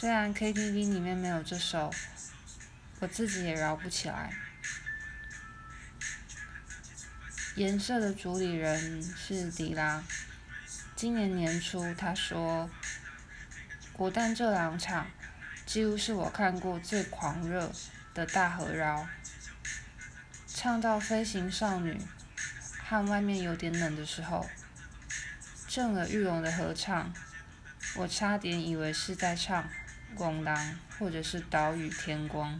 虽然 KTV 里面没有这首，我自己也饶不起来。颜色的主理人是迪拉。今年年初，他说：“国诞这两场，几乎是我看过最狂热的大合饶。唱到飞行少女和外面有点冷的时候，震耳欲聋的合唱，我差点以为是在唱《光当》或者是《岛屿天光》。”